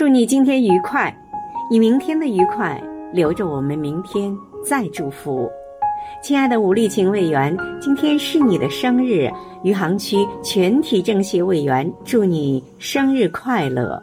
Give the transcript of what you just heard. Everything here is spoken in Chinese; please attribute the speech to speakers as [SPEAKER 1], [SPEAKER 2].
[SPEAKER 1] 祝你今天愉快，以明天的愉快留着我们明天再祝福。亲爱的武立琴委员，今天是你的生日，余杭区全体政协委员祝你生日快乐。